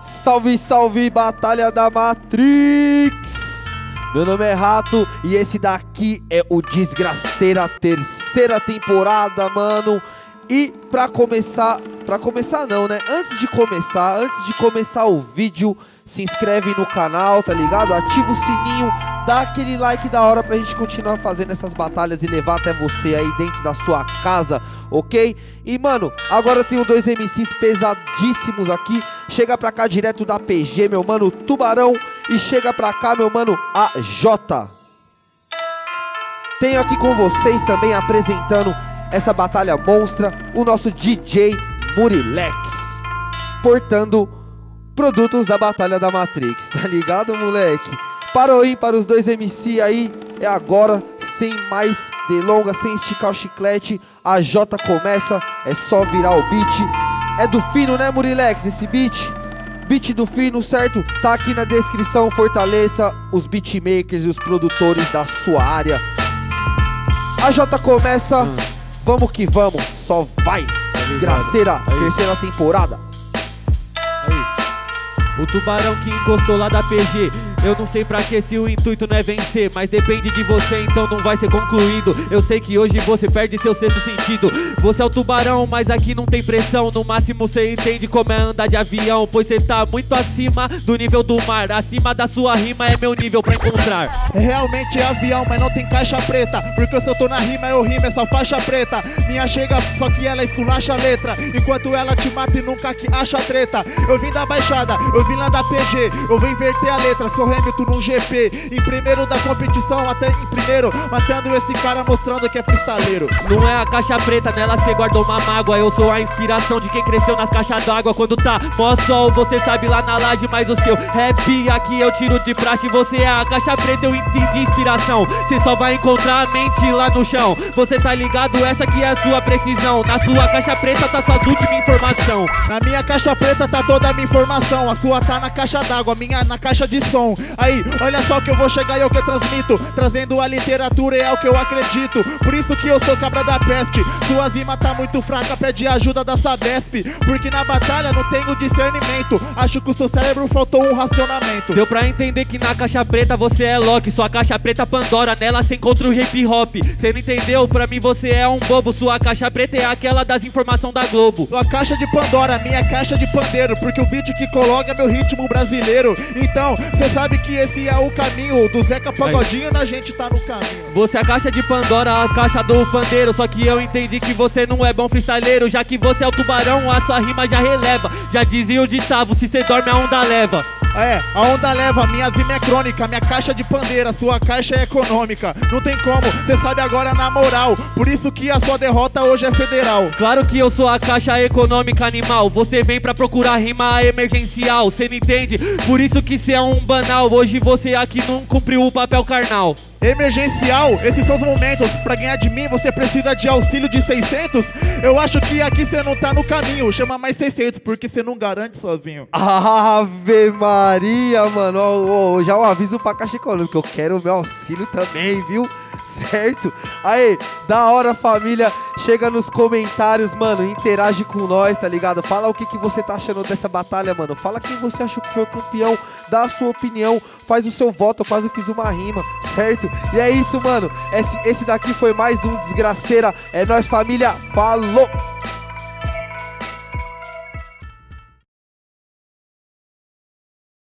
Salve, salve, Batalha da Matrix! Meu nome é Rato e esse daqui é o Desgraceira terceira temporada, mano. E pra começar, pra começar não, né? Antes de começar, antes de começar o vídeo, se inscreve no canal, tá ligado? Ativa o sininho, dá aquele like da hora pra gente continuar fazendo essas batalhas e levar até você aí dentro da sua casa, ok? E mano, agora tenho dois MCs pesadíssimos aqui. Chega pra cá direto da PG, meu mano Tubarão. E chega pra cá, meu mano AJ. Tenho aqui com vocês também apresentando essa batalha monstra, o nosso DJ Murilex. Portando produtos da Batalha da Matrix, tá ligado, moleque? Parou aí para os dois MC aí, é agora, sem mais delongas, sem esticar o chiclete, a J começa, é só virar o beat. É do fino, né, Murilex, esse beat? Beat do fino, certo? Tá aqui na descrição, fortaleça os beatmakers e os produtores da sua área. A J começa, hum. vamos que vamos, só vai! Desgraceira, terceira temporada. O tubarão que encostou lá da PG eu não sei pra que se o intuito não é vencer, mas depende de você, então não vai ser concluído. Eu sei que hoje você perde seu sexto sentido. Você é o tubarão, mas aqui não tem pressão. No máximo você entende como é andar de avião, pois você tá muito acima do nível do mar. Acima da sua rima é meu nível pra encontrar. Realmente é avião, mas não tem caixa preta. Porque se eu tô na rima, eu rimo essa faixa preta. Minha chega, só que ela esculacha a letra. Enquanto ela te mata e nunca que acha treta. Eu vim da baixada, eu vim lá da PG. Eu vou inverter a letra, sou Hamilton num GP. Em primeiro da competição, até em primeiro. Matando esse cara, mostrando que é freestaleiro. Não é a caixa preta, nela cê guardou uma mágoa. Eu sou a inspiração de quem cresceu nas caixas d'água. Quando tá mó sol, você sabe lá na laje, mas o seu rap aqui eu tiro de praxe. Você é a caixa preta, eu entendi inspiração. Cê só vai encontrar a mente lá no chão. Você tá ligado? Essa aqui é a sua precisão. Na sua caixa preta tá suas últimas informação. Na minha caixa preta tá toda a minha informação. A sua tá na caixa d'água, minha na caixa de som. Aí olha só que eu vou chegar e é o que eu transmito. Trazendo a literatura é o que eu acredito. Por isso que eu sou cabra da peste. Sua rima tá muito fraca, pede ajuda da Sabesp. Porque na batalha não tenho discernimento. Acho que o seu cérebro faltou um racionamento. Deu pra entender que na caixa preta você é Loki. Sua caixa preta Pandora, nela você encontra o hip hop. Cê não entendeu? Pra mim você é um bobo. Sua caixa preta é aquela das informações da Globo. Sua caixa de Pandora, minha caixa de pandeiro. Porque o beat que coloca meu ritmo brasileiro. Então, cê sabe que esse é o caminho do Zeca Pagodinho, a gente tá no caminho. Você é a caixa de Pandora, a caixa do pandeiro. Só que eu entendi que você não é bom freestyleiro. Já que você é o tubarão, a sua rima já releva. Já dizia o ditavo: se cê dorme, a onda leva. É, a onda leva, minha rima é crônica, minha caixa de pandeira, sua caixa é econômica. Não tem como, cê sabe agora na moral. Por isso que a sua derrota hoje é federal. Claro que eu sou a caixa econômica animal. Você vem pra procurar rima emergencial, cê não entende? Por isso que cê é um banal. Hoje você aqui não cumpriu o papel carnal. Emergencial, esses são os momentos. Pra ganhar de mim, você precisa de auxílio de 600. Eu acho que aqui você não tá no caminho. Chama mais 600, porque você não garante sozinho. Ave Maria, mano. Oh, oh, já um aviso pra Caixa Econômica. Eu quero o meu auxílio também, viu? Certo? Aí, da hora, família. Chega nos comentários, mano. Interage com nós, tá ligado? Fala o que, que você tá achando dessa batalha, mano. Fala quem você achou que foi o campeão. Dá a sua opinião. Faz o seu voto. Eu quase fiz uma rima, certo? E é isso, mano. Esse, esse daqui foi mais um Desgraceira. É nós, família. Falou!